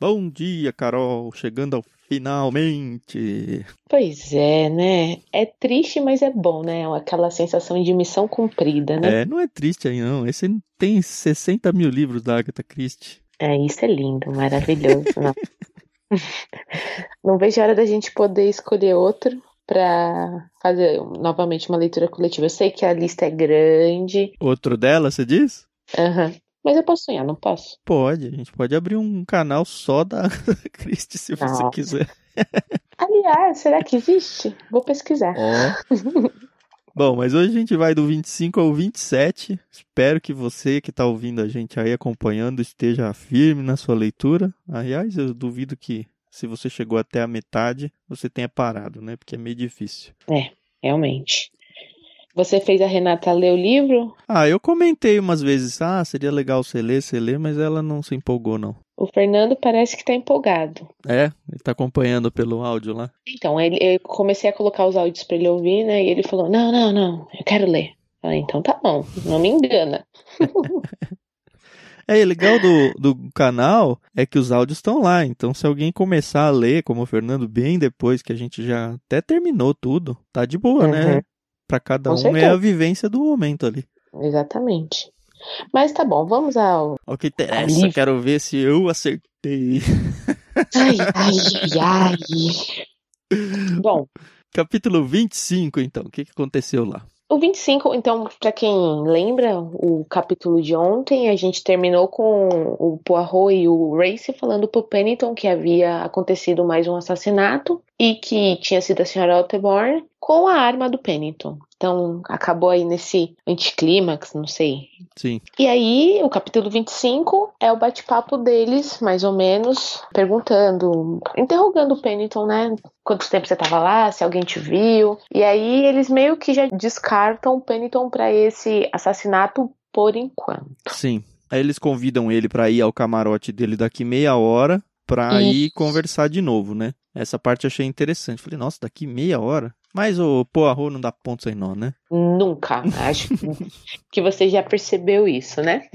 Bom dia, Carol, chegando ao finalmente. Pois é, né? É triste, mas é bom, né? Aquela sensação de missão cumprida, né? É, não é triste aí não. Esse tem 60 mil livros da Agatha Christie. É, isso é lindo, maravilhoso. não. não vejo a hora da gente poder escolher outro para fazer novamente uma leitura coletiva. Eu sei que a lista é grande. Outro dela, você diz? Aham. Uhum. Mas eu posso sonhar, não posso? Pode, a gente pode abrir um canal só da Christie se você Nossa. quiser. Aliás, será que existe? Vou pesquisar. Oh. Bom, mas hoje a gente vai do 25 ao 27. Espero que você que está ouvindo a gente aí acompanhando esteja firme na sua leitura. Aliás, eu duvido que se você chegou até a metade, você tenha parado, né? Porque é meio difícil. É, realmente. Você fez a Renata ler o livro? Ah, eu comentei umas vezes, ah, seria legal você ler, você ler, mas ela não se empolgou, não. O Fernando parece que tá empolgado. É, ele tá acompanhando pelo áudio lá. Então, ele, eu comecei a colocar os áudios para ele ouvir, né? E ele falou: Não, não, não, eu quero ler. falei, então tá bom, não me engana. É, legal do, do canal é que os áudios estão lá. Então, se alguém começar a ler, como o Fernando, bem depois que a gente já até terminou tudo, tá de boa, né? uhum. né? Para cada Com um certeza. é a vivência do momento ali. Exatamente. Mas tá bom, vamos ao. O que interessa, quero ver se eu acertei. Ai, ai, ai. Bom. Capítulo 25, então. O que, que aconteceu lá? O 25, então, para quem lembra o capítulo de ontem, a gente terminou com o Poirot e o Race falando pro Pennington que havia acontecido mais um assassinato e que tinha sido a senhora Alteborn com a arma do Pennington. Então, acabou aí nesse anticlímax, não sei. Sim. E aí, o capítulo 25 é o bate-papo deles, mais ou menos, perguntando, interrogando o Pennington, né? Quanto tempo você estava lá, se alguém te viu. E aí, eles meio que já descartam o Pennington para esse assassinato por enquanto. Sim. Aí eles convidam ele para ir ao camarote dele daqui meia hora para ir conversar de novo, né? Essa parte eu achei interessante. Falei, nossa, daqui meia hora? Mas o Poirot não dá ponto sem nó, né? Nunca. Acho que você já percebeu isso, né?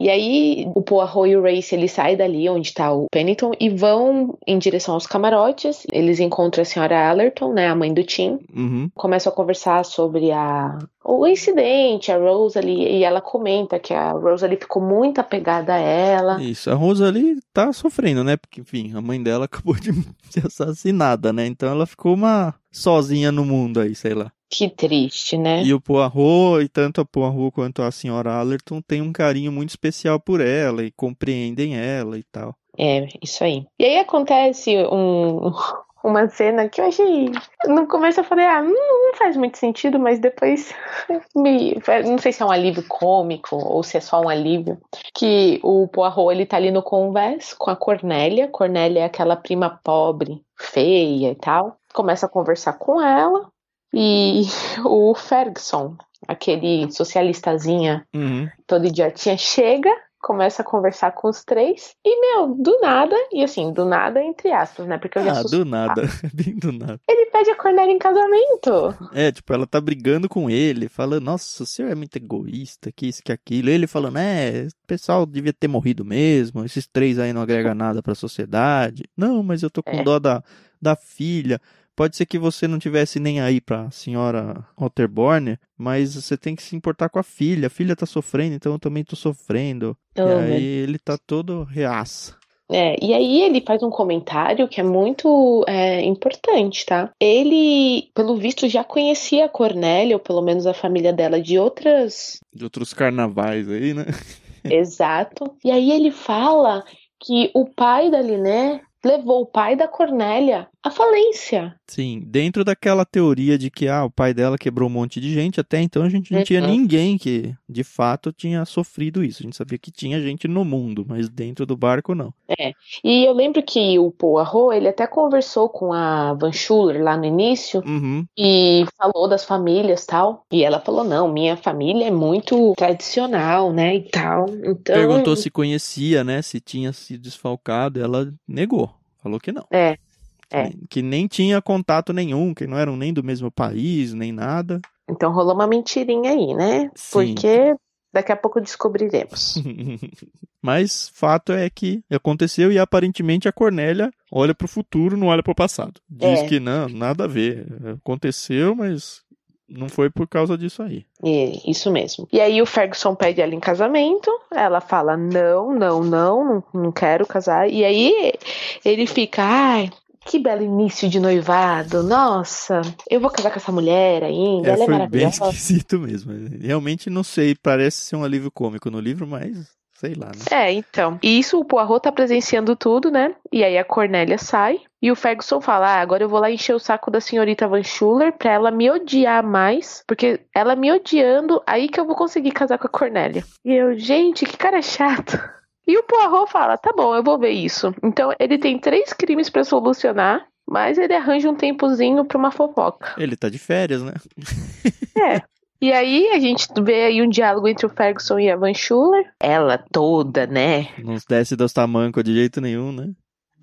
E aí o Poirot e o Race ele saem dali onde está o Pennington e vão em direção aos camarotes. Eles encontram a senhora Allerton, né, a mãe do Tim. Uhum. Começam a conversar sobre a o incidente, a Rosalie, e ela comenta que a Rosalie ficou muito apegada a ela. Isso, a Rosalie tá sofrendo, né? Porque, enfim, a mãe dela acabou de ser assassinada, né? Então ela ficou uma sozinha no mundo aí, sei lá. Que triste, né? E o Poirot, e tanto a Poirot quanto a senhora Allerton tem um carinho muito especial por ela e compreendem ela e tal. É, isso aí. E aí acontece um, uma cena que eu achei. No começo eu falei, ah, não, não faz muito sentido, mas depois me. Não sei se é um alívio cômico ou se é só um alívio. Que o Poirot ele tá ali no convés com a Cornélia. Cornélia é aquela prima pobre, feia e tal. Começa a conversar com ela. E o Ferguson, aquele socialistazinha uhum. todo idiotinha, chega começa a conversar com os três e, meu, do nada, e assim, do nada entre aspas, né? Porque eu já Ah, do nada, bem do nada. Ele pede a Cornélia em casamento. É, tipo, ela tá brigando com ele, falando, nossa, o senhor é muito egoísta, que isso, que aquilo. Ele falando, é, o pessoal devia ter morrido mesmo, esses três aí não agregam nada pra sociedade. Não, mas eu tô com é. dó da, da filha. Pode ser que você não tivesse nem aí pra senhora Otterborn, mas você tem que se importar com a filha. A filha tá sofrendo, então eu também tô sofrendo. E aí ele tá todo reaça. É, e aí ele faz um comentário que é muito é, importante, tá? Ele, pelo visto, já conhecia a Cornélia, ou pelo menos a família dela, de outras. De outros carnavais aí, né? Exato. E aí ele fala que o pai da Liné levou o pai da Cornélia à falência. Sim, dentro daquela teoria de que ah, o pai dela quebrou um monte de gente, até então a gente não tinha Uhum. ninguém que de fato tinha sofrido isso. A gente sabia que tinha gente no mundo, mas dentro do barco não. E eu lembro que o Poirot, ele até conversou com a Van Schuller lá no início Uhum. e falou das famílias tal. E ela falou: não, minha família é muito tradicional, né? E tal. Então. Perguntou se conhecia, né? Se tinha sido desfalcado, ela negou. Falou que não. É. É. Que nem tinha contato nenhum, que não eram nem do mesmo país, nem nada. Então rolou uma mentirinha aí, né? Sim. Porque daqui a pouco descobriremos. Mas fato é que aconteceu e aparentemente a Cornélia olha pro futuro, não olha pro passado. Diz É. que não, nada a ver. Aconteceu, mas não foi por causa disso aí. E, isso mesmo. E aí o Ferguson pede ela em casamento. Ela fala: não, não, não, não, não quero casar. E aí ele fica, ai. Que belo início de noivado. Nossa, eu vou casar com essa mulher ainda. É, ela é foi bem esquisito mesmo. Realmente não sei, parece ser um alívio cômico no livro, mas sei lá, né? É, então. E isso o Poirot tá presenciando tudo, né? E aí a Cornélia sai. E o Ferguson fala: ah, agora eu vou lá encher o saco da senhorita Van Schuller pra ela me odiar mais. Porque ela me odiando, aí que eu vou conseguir casar com a Cornélia. E eu, gente, que cara chato. E o Poirot fala: tá bom, eu vou ver isso. Então ele tem três crimes pra solucionar. Mas ele arranja um tempozinho pra uma fofoca. Ele tá de férias, né? É. E aí a gente vê aí um diálogo entre o Ferguson e a Van Schuller. Ela toda, né? Não desce dos tamancos de jeito nenhum, né?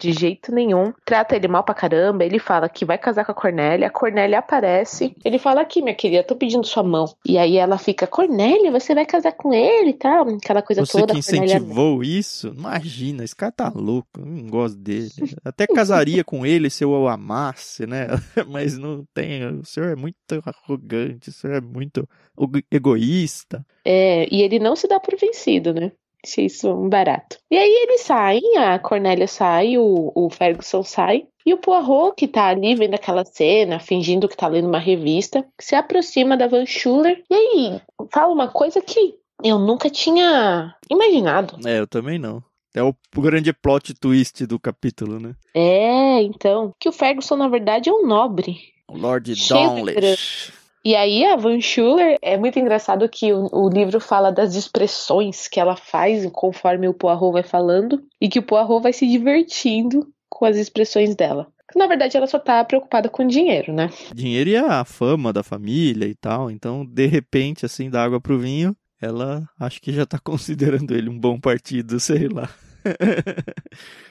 De jeito nenhum. Trata ele mal pra caramba. Ele fala que vai casar com a Cornélia. A Cornélia aparece. Ele fala aqui, minha querida, tô pedindo sua mão. E aí ela fica, Cornélia, você vai casar com ele e tal. Aquela coisa Você toda. que a Cornélia- incentivou isso? Imagina, esse cara tá louco, eu não gosto dele. Até casaria com ele se eu o amasse, né? Mas não tem, o senhor é muito arrogante, o senhor é muito ego- egoísta. É, e ele não se dá por vencido, né? Achei isso um barato. E aí eles saem, a Cornélia sai, o, o Ferguson sai. E o Poirot, que tá ali vendo aquela cena, fingindo que tá lendo uma revista, se aproxima da Van Schuller. E aí, fala uma coisa que eu nunca tinha imaginado. É, eu também não. É o grande plot twist do capítulo, né? É, então, que o Ferguson, na verdade, é um nobre. O Lord Downlish. E aí a Van Schuller, é muito engraçado que o, o livro fala das expressões que ela faz conforme o Poirot vai falando e que o Poirot vai se divertindo com as expressões dela. Na verdade, ela só tá preocupada com dinheiro, né? Dinheiro e a fama da família e tal. Então, de repente, assim, da água pro vinho, ela acho que já tá considerando ele um bom partido, sei lá.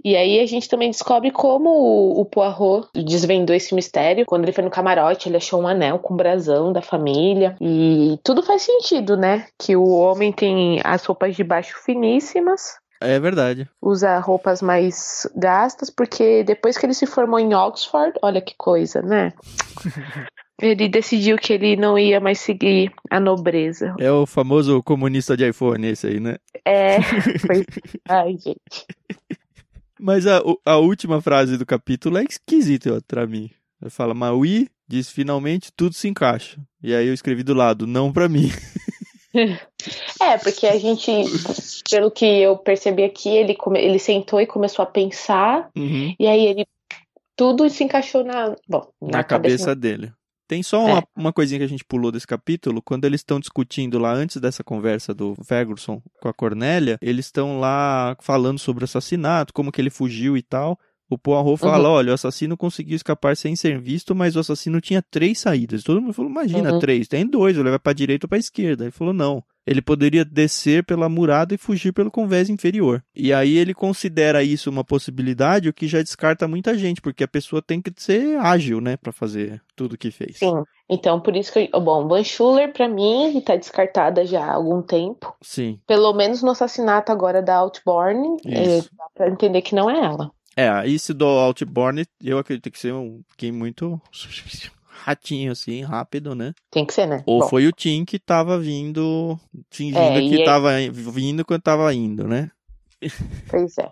E aí a gente também descobre como o, o Poirot desvendou esse mistério. Quando ele foi no camarote, ele achou um anel com o brasão da família. E tudo faz sentido, né? Que o homem tem as roupas de baixo finíssimas, É verdade. usa roupas mais gastas, porque depois que ele se formou em Oxford, olha que coisa, né? Ele decidiu que ele não ia mais seguir a nobreza. É o famoso comunista de iPhone esse aí, né? É. Foi... Ai, gente. Mas a, a última frase do capítulo é esquisita ó, pra mim. Ele fala, Maui diz finalmente tudo se encaixa. E aí eu escrevi do lado, não pra mim. É, porque a gente, pelo que eu percebi aqui, ele, come... ele sentou e começou a pensar, Uhum. e aí ele. Tudo se encaixou na. Bom, Na, cabeça dele. Tem só É. uma, uma coisinha que a gente pulou desse capítulo. Quando eles estão discutindo lá, antes dessa conversa do Ferguson com a Cornélia, eles estão lá falando sobre o assassinato, como que ele fugiu e tal. O Poirot fala, Uhum. olha, o assassino conseguiu escapar sem ser visto, mas o assassino tinha três saídas. Todo mundo falou, imagina, Uhum. três. Tem dois, ele vai pra direita ou pra esquerda. Ele falou, não. Ele poderia descer pela murada e fugir pelo convés inferior. E aí ele considera isso uma possibilidade, o que já descarta muita gente, porque a pessoa tem que ser ágil, né, Pra fazer tudo que fez. Sim. Então, por isso que. Bom, Van Schuller, pra mim, tá descartada já há algum tempo. Sim, Pelo menos no assassinato agora da Outborn, é, dá pra entender que não é ela. É, esse do Outborn, eu acredito que seja um game muito ratinho, assim, rápido, né? Tem que ser, né? Ou Bom, foi o Tim que tava vindo, fingindo É, que e aí- tava vindo quando tava indo, né? Pois é.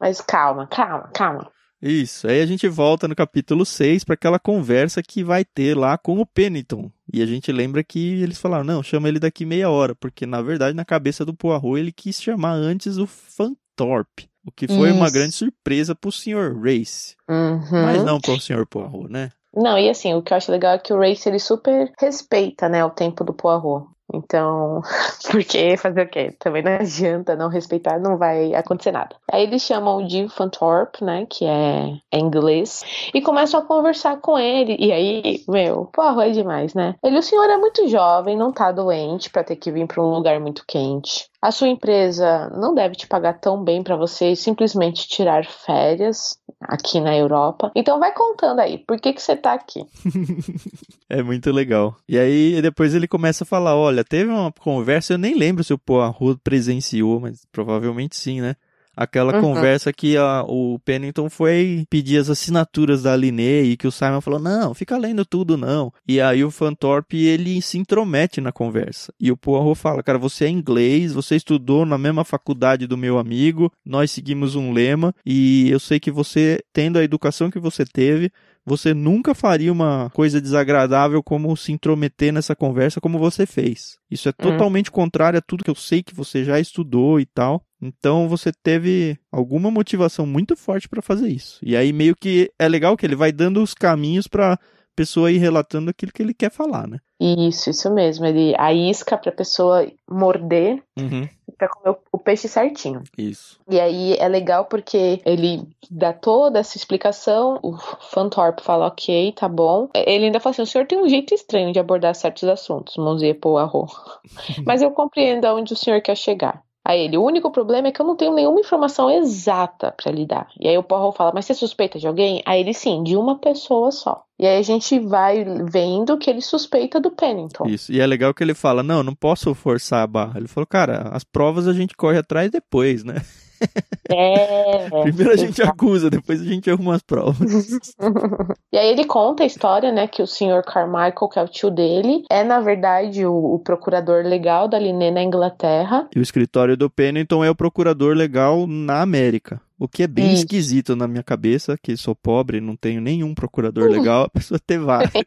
Mas calma, calma, calma. Isso, aí a gente volta no capítulo 6 para aquela conversa que vai ter lá com o Pennington. E a gente lembra que eles falaram, não, chama ele daqui meia hora, porque na verdade na cabeça do Poirot ele quis chamar antes o Fantorpe, o que foi uma Isso. grande surpresa pro Sr. Race, Uhum. mas não pro Sr. Poirot, né? Não, e assim, o que eu acho legal é que o Race ele super respeita, né, o tempo do Poirot. Então, porque fazer o quê? Também não adianta não respeitar, não vai acontecer nada. Aí eles chamam o Jim Fanthorpe, né, que é, é inglês, e começam a conversar com ele. E aí, meu, Poirot é demais, né? Ele, o senhor é muito jovem, não tá doente pra ter que vir pra um lugar muito quente. A sua empresa não deve te pagar tão bem pra você simplesmente tirar férias aqui na Europa. Então vai contando aí, por que que você tá aqui? É muito legal. E aí depois ele começa a falar, olha, teve uma conversa, eu nem lembro se o Poirot presenciou, mas provavelmente sim, né? Aquela Uhum. conversa que a- o Pennington foi pedir as assinaturas da Linné e que o Simon falou, não, fica lendo tudo não. E aí o Fantorpe, ele se intromete na conversa. E o Poirot fala, cara, você é inglês, você estudou na mesma faculdade do meu amigo, nós seguimos um lema e eu sei que você, tendo a educação que você teve, você nunca faria uma coisa desagradável como se intrometer nessa conversa como você fez. Isso é Hum. totalmente contrário a tudo que eu sei que você já estudou e tal. Então você teve alguma motivação muito forte pra fazer isso. E aí meio que é legal que ele vai dando os caminhos pra pessoa ir relatando aquilo que ele quer falar, né? Isso, isso mesmo. Ele a isca pra pessoa morder Uhum. Pra comer o, o peixe certinho. Isso. E aí é legal porque ele dá toda essa explicação, o Fantorp fala, ok, tá bom. Ele ainda fala assim, o senhor tem um jeito estranho de abordar certos assuntos, Monsieur Poirot. Mas eu compreendo aonde o senhor quer chegar. Aí ele, o único problema é que eu não tenho nenhuma informação exata pra lhe dar. E aí o Poirot fala, mas você suspeita de alguém? Aí ele, sim, de uma pessoa só. E aí a gente vai vendo que ele suspeita do Pennington. Isso. E é legal que ele fala: não, não posso forçar a barra. Ele falou, cara, as provas a gente corre atrás depois, né? É. Primeiro a gente acusa, depois a gente arruma as provas. E aí ele conta a história, né, que o Sr. Carmichael, que é o tio dele, é na verdade o, o procurador legal da Linné na Inglaterra. E o escritório do Pennington é o procurador legal na América. O que é bem Isso. esquisito na minha cabeça, que sou pobre, não tenho nenhum procurador legal, a pessoa ter vários.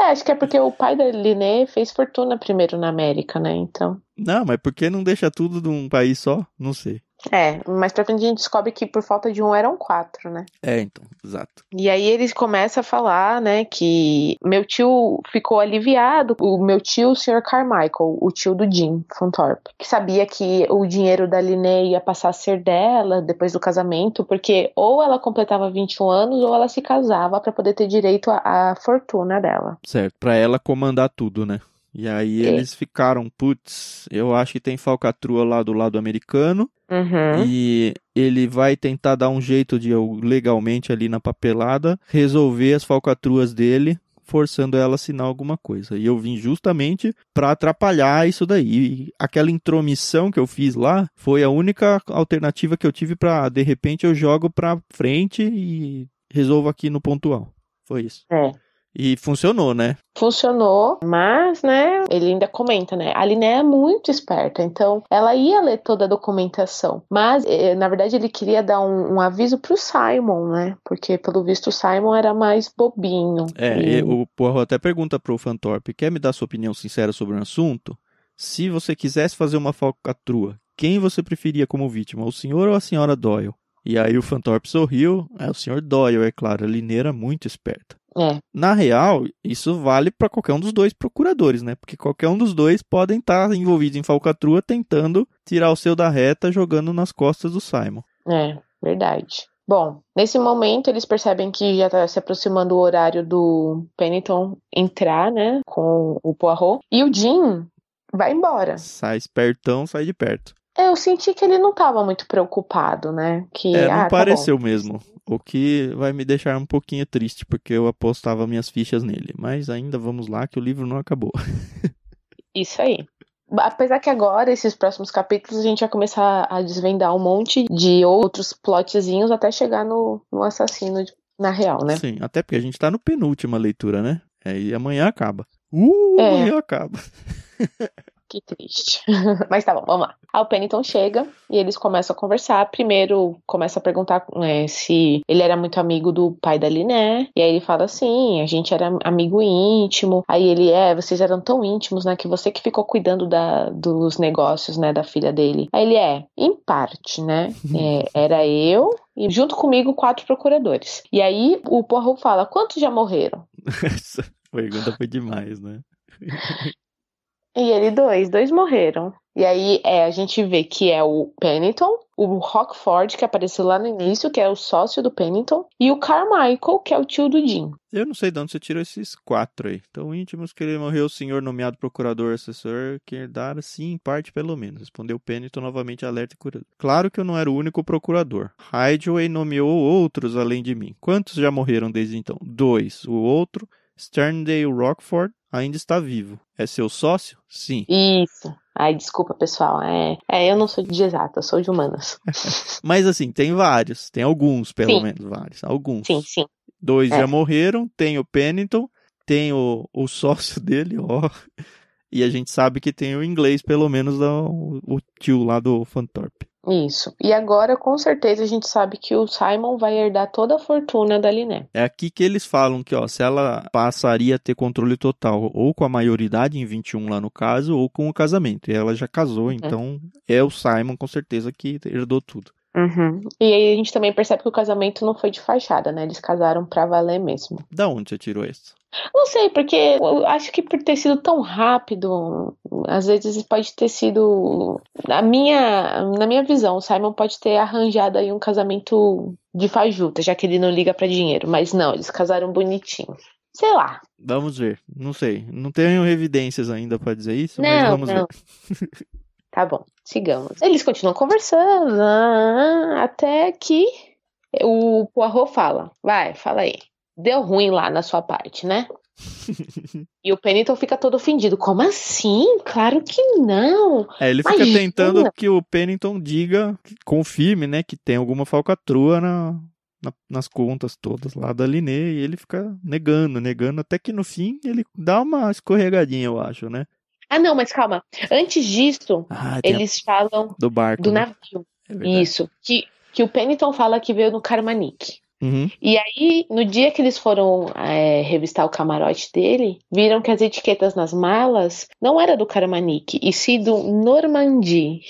É, acho que é porque o pai da Linné fez fortuna primeiro na América, né? Então. não, mas por que não deixa tudo de um país só? Não sei. É, mas pra frente a gente descobre que por falta de um eram quatro, né? É, então, exato. E aí eles começam a falar, né, que meu tio ficou aliviado, o meu tio, o Sr. Carmichael, o tio do Jim Fanthorpe, que sabia que o dinheiro da Linné ia passar a ser dela depois do casamento, porque ou ela completava 21 anos ou ela se casava pra poder ter direito à à fortuna dela. Certo, pra ela comandar tudo, né? E aí É. eles ficaram, putz, eu acho que tem falcatrua lá do lado americano. Uhum. E ele vai tentar dar um jeito de eu, legalmente ali na papelada resolver as falcatruas dele, forçando ela a assinar alguma coisa. E eu vim justamente para atrapalhar isso daí. E aquela intromissão que eu fiz lá foi a única alternativa que eu tive para de repente eu jogo para frente e resolvo aqui no pontual. Foi isso. É. E funcionou, né? Funcionou, mas, né, ele ainda comenta, né, a Liné é muito esperta, então ela ia ler toda a documentação, mas, eh, na verdade, ele queria dar um, um aviso pro Simon, né, porque, pelo visto, o Simon era mais bobinho. É, E- o Poirot até pergunta pro Fantorpe, quer me dar sua opinião sincera sobre o assunto? Se você quisesse fazer uma falcatrua, quem você preferia como vítima, o senhor ou a senhora Doyle? E aí o Fantorpe sorriu, é o senhor Doyle, é claro, a Lineira muito esperta. É, Na real, isso vale para qualquer um dos dois procuradores, né? Porque qualquer um dos dois podem estar envolvidos em falcatrua tentando tirar o seu da reta jogando nas costas do Simon. é, verdade. Bom, nesse momento eles percebem que já tá se aproximando o horário do Pennington entrar, né, com o Poirot, e o Jim vai embora. Sai espertão, sai de perto. Eu senti que ele não tava muito preocupado, né, que, É, ah, não tá pareceu bom. mesmo. O que vai me deixar um pouquinho triste, porque eu apostava minhas fichas nele. Mas ainda vamos lá, que o livro não acabou. Isso aí. Apesar que agora, esses próximos capítulos, a gente vai começar a desvendar um monte de outros plotzinhos até chegar no, no assassino na real, né? Sim, até porque a gente tá no penúltima leitura, né? E amanhã acaba. Uh, é. amanhã acaba. Que triste. Mas tá bom, vamos lá. Aí o Pennington chega e eles começam a conversar. Primeiro começa a perguntar é, se ele era muito amigo do pai da Liné. E aí ele fala assim: a gente era amigo íntimo. Aí ele é, vocês eram tão íntimos, né? Que você que ficou cuidando da, dos negócios, né? Da filha dele. Aí ele é, em parte, né? É, era eu, e junto comigo quatro procuradores. E aí o Poirot fala: quantos já morreram? Essa pergunta foi demais, né? E ele dois, dois morreram. E aí é, a gente vê que é o Pennington, o Rockford, que apareceu lá no início, que é o sócio do Pennington, e o Carmichael, que é o tio do Jim. Eu não sei de onde você tirou esses quatro aí. Tão íntimos que ele morreu o senhor nomeado procurador assessor, que herdara sim, em parte pelo menos. Respondeu Pennington novamente alerta e curador. Claro que eu não era o único procurador. Hydeway nomeou outros além de mim. Quantos já morreram desde então? Dois. O outro, Sterndale Rockford, ainda está vivo. É seu sócio? Sim. Isso. Ai, desculpa, pessoal. É, é eu não sou de exata, sou de humanas. Mas assim, tem vários. Tem alguns, pelo sim. menos, vários. Alguns. Sim, sim. Dois é. já morreram. Tem o Pennington, tem o, o sócio dele, ó. E a gente sabe que tem o inglês, pelo menos, o, o tio lá do Fantorpe. Isso. E agora, com certeza, a gente sabe que o Simon vai herdar toda a fortuna da Liné. É aqui que eles falam que, ó, se ela passaria a ter controle total ou com a maioridade em 21 lá no caso, ou com o casamento. E ela já casou, uhum. então é o Simon com certeza que herdou tudo. Uhum. E aí a gente também percebe que o casamento não foi de fachada, né? Eles casaram pra valer mesmo. Da onde você tirou isso? Não sei, porque eu acho que por ter sido tão rápido, às vezes pode ter sido. Na minha, na minha visão, o Simon pode ter arranjado aí um casamento de fajuta, já que ele não liga para dinheiro. Mas não, eles casaram bonitinho. Sei lá. Vamos ver. Não sei. Não tenho evidências ainda para dizer isso, não, mas vamos não. ver. Tá bom, sigamos. Eles continuam conversando ah, até que o Poirot fala: Vai, fala aí. Deu ruim lá na sua parte, né? e o Pennington fica todo ofendido. Como assim? Claro que não. É, ele fica Imagina. tentando que o Pennington diga, confirme, né, que tem alguma falcatrua na, na, nas contas todas lá da Linê. E ele fica negando, negando, até que no fim ele dá uma escorregadinha, eu acho, né? Ah, não, mas calma. Antes disso, ah, eles a... falam do barco, do né? navio. É Isso. Que, que o Pennington fala que veio no Carmanique. Uhum. E aí, no dia que eles foram é, revistar o camarote dele, viram que as etiquetas nas malas não era do Carmanique, e sim do Normandie.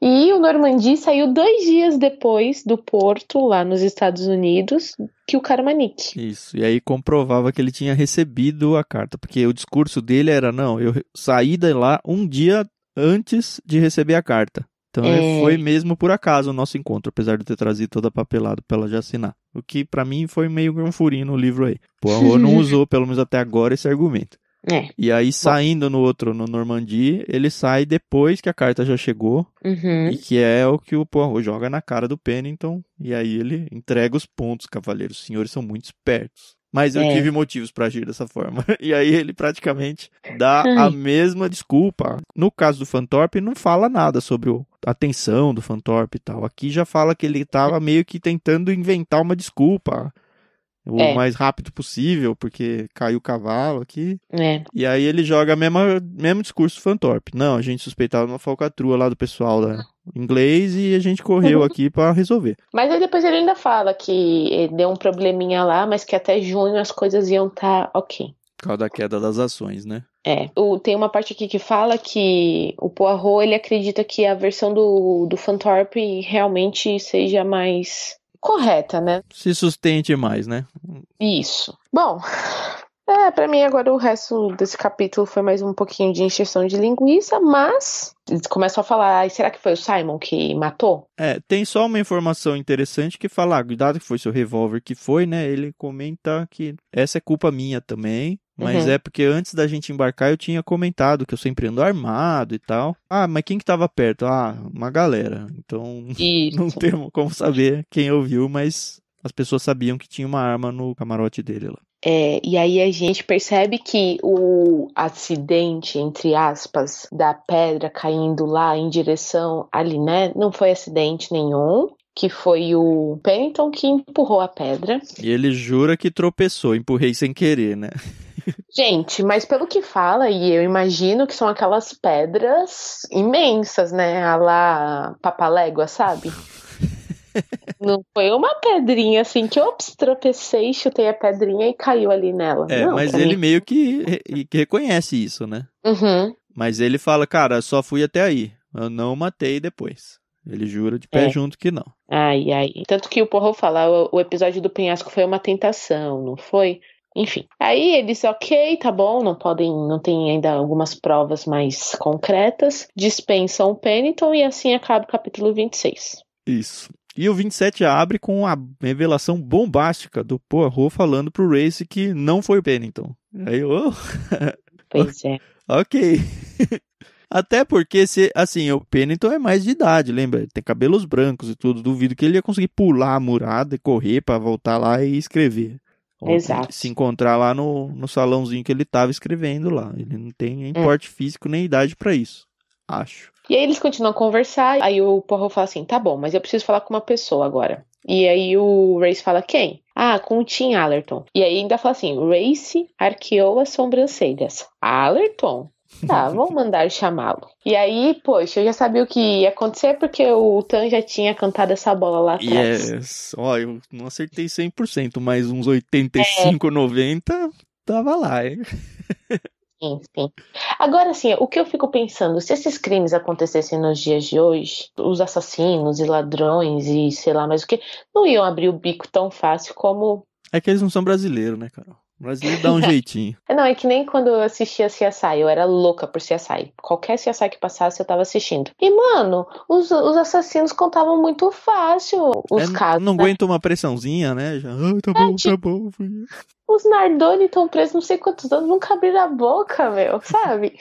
E o Normandie saiu dois dias depois do porto, lá nos Estados Unidos, que o Carmanique. Isso, e aí comprovava que ele tinha recebido a carta, porque o discurso dele era: não, eu saí de lá um dia antes de receber a carta. Então é... foi mesmo por acaso o nosso encontro, apesar de ter trazido toda a papelada para ela já assinar. O que para mim foi meio um furinho no livro aí. Pô, a não usou, pelo menos até agora, esse argumento. É. E aí, saindo no outro, no Normandy, ele sai depois que a carta já chegou. Uhum. E que é o que o Poirot joga na cara do Pennington. E aí ele entrega os pontos, cavaleiros. Os senhores são muito espertos. Mas eu é. tive motivos para agir dessa forma. E aí ele praticamente dá a mesma desculpa. No caso do Fantorp, não fala nada sobre a tensão do Fantorp e tal. Aqui já fala que ele estava meio que tentando inventar uma desculpa o é. mais rápido possível, porque caiu o cavalo aqui. É. E aí ele joga o mesmo, mesmo discurso Fantorp. Não, a gente suspeitava uma falcatrua lá do pessoal da inglês e a gente correu aqui para resolver. Mas aí depois ele ainda fala que deu um probleminha lá, mas que até junho as coisas iam estar tá ok. Por causa da queda das ações, né? É, o, tem uma parte aqui que fala que o Poirot ele acredita que a versão do, do Fantorp realmente seja mais correta, né? Se sustente mais, né? Isso. Bom, é, para mim agora o resto desse capítulo foi mais um pouquinho de encheção de linguiça, mas eles começam a falar, será que foi o Simon que matou? É, tem só uma informação interessante que fala, ah, cuidado que foi seu revólver que foi, né? Ele comenta que essa é culpa minha também. Mas uhum. é porque antes da gente embarcar eu tinha comentado que eu sempre ando armado e tal. Ah, mas quem que tava perto? Ah, uma galera. Então Isso. não temos como saber quem ouviu, mas as pessoas sabiam que tinha uma arma no camarote dele lá. É, e aí a gente percebe que o acidente, entre aspas, da pedra caindo lá em direção ali, né? Não foi acidente nenhum. Que foi o Pennington que empurrou a pedra. E ele jura que tropeçou, empurrei sem querer, né? Gente, mas pelo que fala, e eu imagino que são aquelas pedras imensas, né? A lá Papalégua, sabe? Não foi uma pedrinha assim que, ops, tropecei, chutei a pedrinha e caiu ali nela. É, Não, mas ele mim- meio que, que reconhece isso, né? Uhum. Mas ele fala, cara, só fui até aí. Eu não matei depois. Ele jura de pé É. junto que não. Ai, ai. Tanto que o Porro fala, o, o episódio do penhasco foi uma tentação, não foi? Enfim. Aí eles, ok, tá bom, não podem, não tem ainda algumas provas mais concretas, dispensam o Pennington e assim acaba o capítulo 26. Isso. E o 27 abre com a revelação bombástica do Poirot falando pro Race que não foi o Pennington. Aí, oh, Pois é. ok. Até porque, se, assim, o Pennington é mais de idade, lembra? Ele tem cabelos brancos e tudo. Duvido que ele ia conseguir pular a murada e correr pra voltar lá e escrever. Exato. Se encontrar lá no, no salãozinho que ele tava escrevendo lá. Ele não tem nem porte físico nem idade pra isso. Acho. E aí eles continuam a conversar, aí o Porro fala assim, tá bom, mas eu preciso falar com uma pessoa agora. E aí o Race fala, quem? Ah, com o Tim Allerton. E aí ainda fala assim, Race arqueou as sobrancelhas. Allerton? Tá, vamos mandar chamá-lo. E aí, poxa, eu já sabia o que ia acontecer porque o Tan já tinha cantado essa bola lá atrás. é. Ó, eu não acertei 100%, mas uns 85, 90 tava lá, hein? Enfim. Agora, assim, o que eu fico pensando, se esses crimes acontecessem nos dias de hoje, os assassinos e ladrões e sei lá mais o que, não iam abrir o bico tão fácil como. É que eles não são brasileiros, né, Carol? Brasileiro dá um jeitinho. Não, é que nem quando eu assistia CSI, eu era louca por CSI. Qualquer CSI que passasse, eu tava assistindo. E, mano, os, os assassinos contavam muito fácil os É, casos. não né? aguenta uma pressãozinha, né? Já, ah, tá bom, tá bom. fui eu." Os Nardoni estão presos não sei quantos anos, nunca abriram a boca, meu, sabe?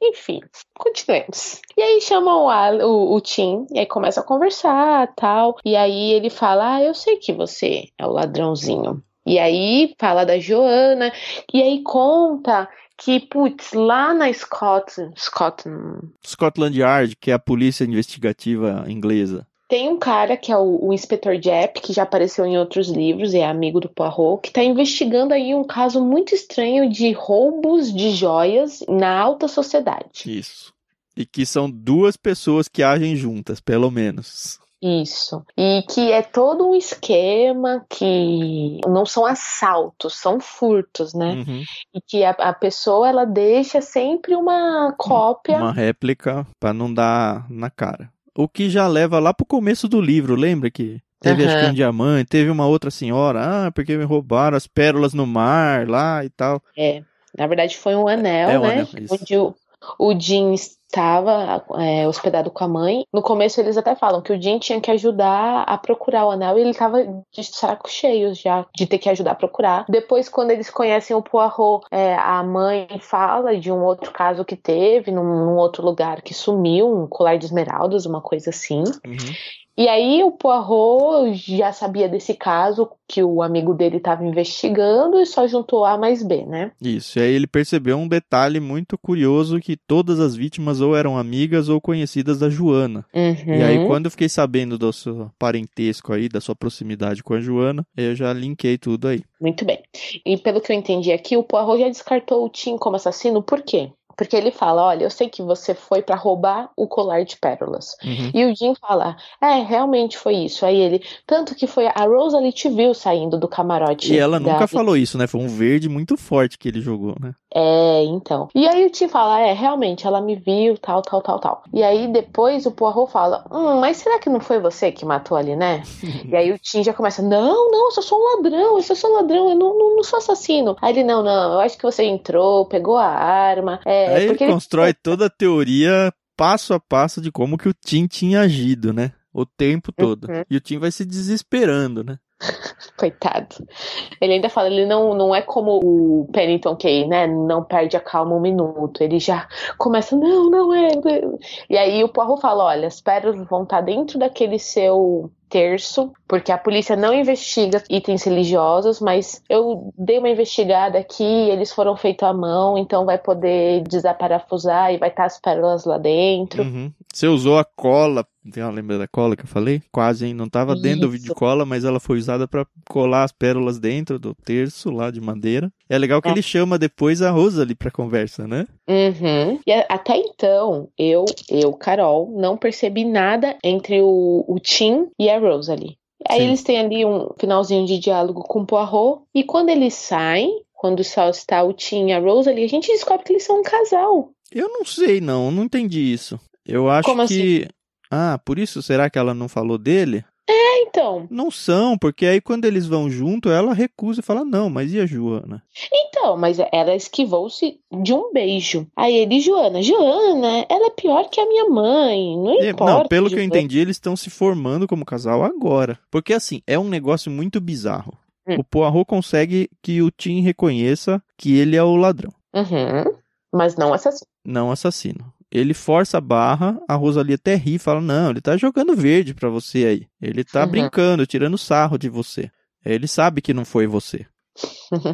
Enfim, continuemos. E aí chamam o, Al- o, o Tim, e aí começa a conversar tal. E aí ele fala: Ah, eu sei que você é o ladrãozinho. E aí fala da Joana, e aí conta que, putz, lá na Scotland, Scotland Scotland Yard, que é a polícia investigativa inglesa. Tem um cara que é o, o inspetor Jepp, que já apareceu em outros livros, e é amigo do Poirot, que está investigando aí um caso muito estranho de roubos de joias na alta sociedade. Isso. E que são duas pessoas que agem juntas, pelo menos. Isso. E que é todo um esquema que não são assaltos, são furtos, né? Uhum. E que a, a pessoa ela deixa sempre uma cópia. Uma réplica pra não dar na cara. O que já leva lá pro começo do livro, lembra que teve acho que um diamante, teve uma outra senhora, ah, porque me roubaram as pérolas no mar lá e tal. É, na verdade foi um anel, É um né? anel, isso. onde o, o Jim estava é, hospedado com a mãe. No começo eles até falam que o Jim tinha que ajudar a procurar o anel e ele estava de saco cheio já de ter que ajudar a procurar. Depois, quando eles conhecem o Poirot, é, a mãe fala de um outro caso que teve num, num outro lugar que sumiu, um colar de esmeraldas, uma coisa assim. Uhum. E aí o Poirot já sabia desse caso que o amigo dele estava investigando e só juntou A mais B, né? Isso, e aí ele percebeu um detalhe muito curioso que todas as vítimas ou eram amigas ou conhecidas da Joana. Uhum. E aí quando eu fiquei sabendo do seu parentesco aí, da sua proximidade com a Joana, eu já linkei tudo aí. Muito bem. E pelo que eu entendi aqui, o Poirot já descartou o Tim como assassino, por quê? Porque ele fala, olha, eu sei que você foi pra roubar o colar de pérolas. Uhum. E o Jim fala, é, realmente foi isso. Aí ele, tanto que foi a Rosalie te viu saindo do camarote. E ela da- nunca falou isso, né? Foi um verde muito forte que ele jogou, né? É, então. E aí o Tim fala, é, realmente, ela me viu, tal, tal, tal, tal. E aí depois o Poirot fala, hum, mas será que não foi você que matou ali, né? e aí o Tim já começa, não, não, eu só sou um ladrão, eu só sou um ladrão, eu não, não, não sou assassino. Aí ele, não, não, eu acho que você entrou, pegou a arma. É, aí ele porque ele- constrói toda a teoria passo a passo de como que o Tim tinha agido, né? O tempo todo. Uhum. E o Tim vai se desesperando, né? Coitado. Ele ainda fala, ele não, não é como o Pennington Kay, né? Não perde a calma um minuto. Ele já começa, não, não é. E aí o Poirot fala, olha, as pérolas vão estar dentro daquele seu terço, porque a polícia não investiga itens religiosos, mas eu dei uma investigada aqui, eles foram feitos à mão, então vai poder desaparafusar e vai estar as pérolas lá dentro. Uhum. Você usou a cola, lembra da cola que eu falei? Quase, hein? Não tava dentro do vídeo de cola, mas ela foi usada para colar as pérolas dentro do terço lá de madeira. É legal que é. ele chama depois a Rosalie pra conversa, né? Uhum. E até então, eu, eu, Carol, não percebi nada entre o, o Tim e a Rosalie. Aí Sim. eles têm ali um finalzinho de diálogo com o Poirot, e quando eles saem, quando só está o Tim e a Rosalie, a gente descobre que eles são um casal. Eu não sei, não, não entendi isso. Eu acho Como que. Assim? Ah, por isso será que ela não falou dele? É, então. Não são, porque aí quando eles vão junto, ela recusa e fala: Não, mas e a Joana? Então, mas ela esquivou-se de um beijo. Aí ele, Joana, Joana, ela é pior que a minha mãe. Não é, importa. Não, pelo que eu entendi, eles estão se formando como casal agora. Porque assim, é um negócio muito bizarro. Hum. O Poirot consegue que o Tim reconheça que ele é o ladrão. Uhum. Mas não assassino. Não assassino. Ele força a barra, a Rosalie até ri e fala: Não, ele tá jogando verde para você aí. Ele tá uhum. brincando, tirando sarro de você. Ele sabe que não foi você.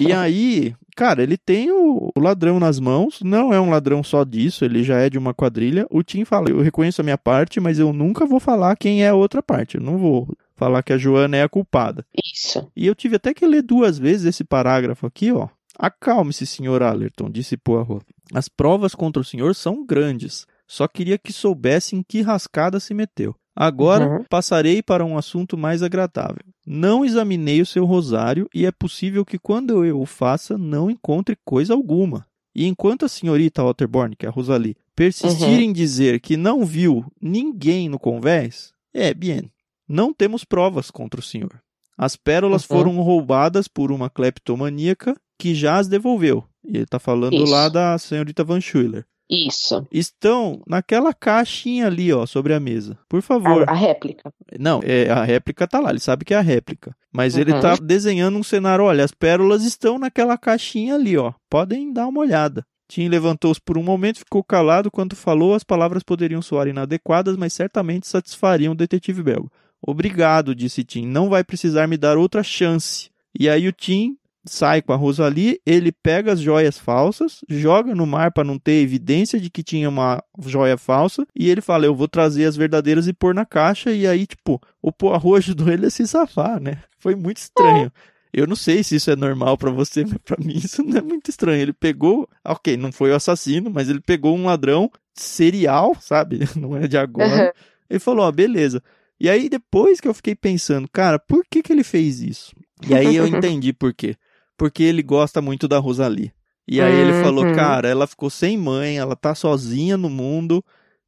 e aí, cara, ele tem o, o, ladrão nas mãos, não é um ladrão só disso, ele já é de uma quadrilha. O Tim fala: Eu reconheço a minha parte, mas eu nunca vou falar quem é a outra parte. Eu não vou falar que a Joana é a culpada. Isso. E eu tive até que ler duas vezes esse parágrafo aqui, ó. Acalme-se, senhor Allerton, disse Poirot. As provas contra o senhor são grandes. Só queria que soubesse em que rascada se meteu. Agora uhum. passarei para um assunto mais agradável. Não examinei o seu rosário e é possível que quando eu o faça não encontre coisa alguma. E enquanto a senhorita Otterborn, que é a Rosalie, persistir uhum. em dizer que não viu ninguém no convés, é, bien, não temos provas contra o senhor. As pérolas uhum. foram roubadas por uma cleptomaníaca que já as devolveu. E ele está falando Isso. lá da senhorita Van Schuller. Isso. Estão naquela caixinha ali, ó, sobre a mesa. Por favor. A, a réplica. Não, é, a réplica tá lá, ele sabe que é a réplica. Mas uhum. ele tá desenhando um cenário, olha, as pérolas estão naquela caixinha ali, ó. Podem dar uma olhada. Tim levantou-se por um momento, ficou calado. Quando falou, as palavras poderiam soar inadequadas, mas certamente satisfariam o detetive belga. Obrigado, disse Tim. Não vai precisar me dar outra chance. E aí o Tim sai com a Rosalie, ele pega as joias falsas, joga no mar para não ter evidência de que tinha uma joia falsa, e ele fala: Eu vou trazer as verdadeiras e pôr na caixa. E aí, tipo, o Poirot ajudou ele a se safar, né? Foi muito estranho. Eu não sei se isso é normal para você, mas pra mim isso não é muito estranho. Ele pegou, ok, não foi o assassino, mas ele pegou um ladrão serial, sabe? Não é de agora. Ele falou: Ó, beleza. E aí, depois que eu fiquei pensando, cara, por que, que ele fez isso? E aí eu entendi por quê porque ele gosta muito da Rosalie. E aí uhum. ele falou, cara, ela ficou sem mãe, ela tá sozinha no mundo.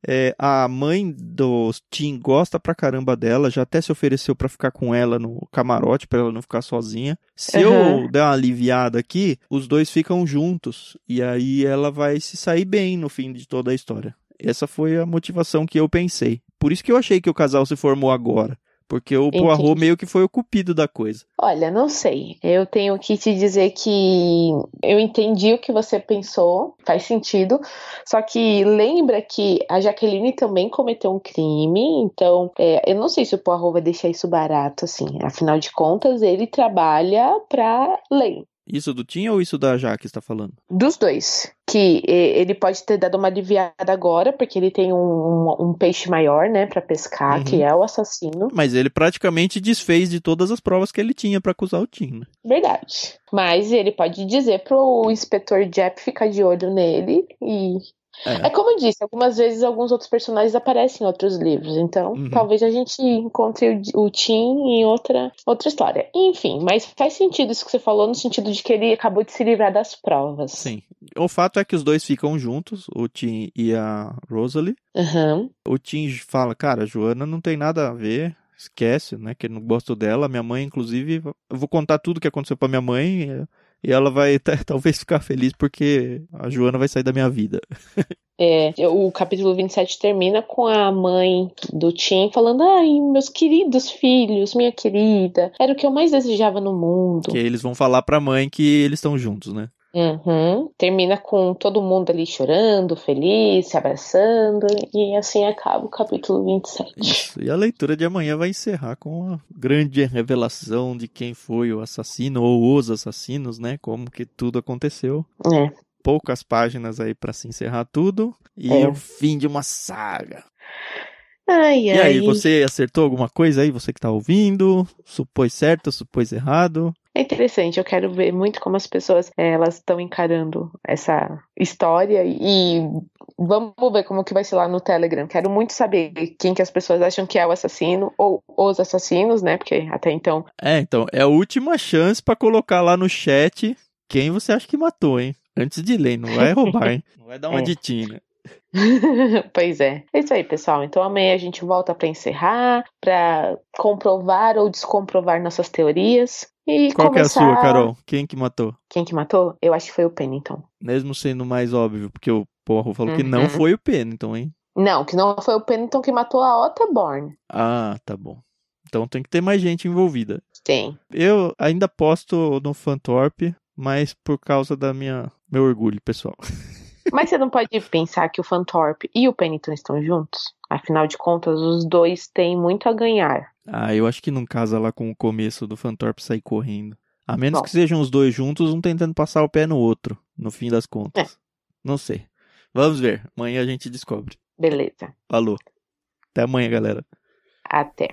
É, a mãe do Tim gosta pra caramba dela, já até se ofereceu para ficar com ela no camarote para ela não ficar sozinha. Se uhum. eu der uma aliviada aqui, os dois ficam juntos e aí ela vai se sair bem no fim de toda a história. Essa foi a motivação que eu pensei. Por isso que eu achei que o casal se formou agora. Porque o Entendi. Poirot meio que foi o cupido da coisa. Olha, não sei. Eu tenho que te dizer que eu entendi o que você pensou, faz sentido. Só que lembra que a Jaqueline também cometeu um crime, então é, eu não sei se o Poirot vai deixar isso barato, assim. Afinal de contas, ele trabalha pra lei. Isso do Tim ou isso da Jaque está falando? Dos dois. Que ele pode ter dado uma aliviada agora, porque ele tem um, um, um peixe maior, né, para pescar, uhum. que é o assassino. Mas ele praticamente desfez de todas as provas que ele tinha para acusar o Tim, né? Verdade. Mas ele pode dizer pro inspetor Jeff ficar de olho nele e é. é. como eu disse, algumas vezes alguns outros personagens aparecem em outros livros, então uhum. talvez a gente encontre o, o Tim em outra, outra história. Enfim, mas faz sentido isso que você falou, no sentido de que ele acabou de se livrar das provas. Sim. O fato é que os dois ficam juntos, o Tim e a Rosalie. Uhum. O Tim fala, cara, a Joana não tem nada a ver, esquece, né, que eu não gosto dela. Minha mãe, inclusive, eu vou contar tudo que aconteceu pra minha mãe e ela vai talvez ficar feliz porque a Joana vai sair da minha vida. É, o capítulo 27 termina com a mãe do Tim falando: Ai, meus queridos filhos, minha querida, era o que eu mais desejava no mundo. Que eles vão falar pra mãe que eles estão juntos, né? Uhum. Termina com todo mundo ali chorando, feliz, se abraçando, e assim acaba o capítulo 27. Isso. E a leitura de amanhã vai encerrar com a grande revelação de quem foi o assassino ou os assassinos, né? Como que tudo aconteceu. É. Poucas páginas aí para se encerrar tudo e É. o fim de uma saga. Ai, E ai. aí, você acertou alguma coisa aí? Você que tá ouvindo? Supôs certo, supôs errado? É interessante, eu quero ver muito como as pessoas eh, elas estão encarando essa história e vamos ver como que vai ser lá no Telegram. Quero muito saber quem que as pessoas acham que é o assassino ou os assassinos, né? Porque até então É, então, é a última chance pra colocar lá no chat quem você acha que matou, hein? Antes de ler, não vai roubar, hein? Não vai dar uma É. ditinha. pois é. É isso aí, pessoal. Então amanhã a gente volta para encerrar, para comprovar ou descomprovar nossas teorias e Qual começar... que é a sua, Carol? Quem que matou? Quem que matou? Eu acho que foi o Pennington. Mesmo sendo mais óbvio, porque o porro falou que não Uhum. foi o Pennington, hein? Não, que não foi o Pennington que matou a Otterborn. Ah, tá bom. Então tem que ter mais gente envolvida. Tem. Eu ainda posto no Fantorp, mas por causa da minha meu orgulho pessoal. Mas você não pode pensar que o Fantorp e o Pennington estão juntos? Afinal de contas, os dois têm muito a ganhar. Ah, eu acho que não casa lá com o começo do Fantorp sair correndo. A menos Bom. que sejam os dois juntos, um tentando passar o pé no outro, no fim das contas. Não sei. Vamos ver. Amanhã a gente descobre. Beleza. Falou. Até amanhã, galera. Até.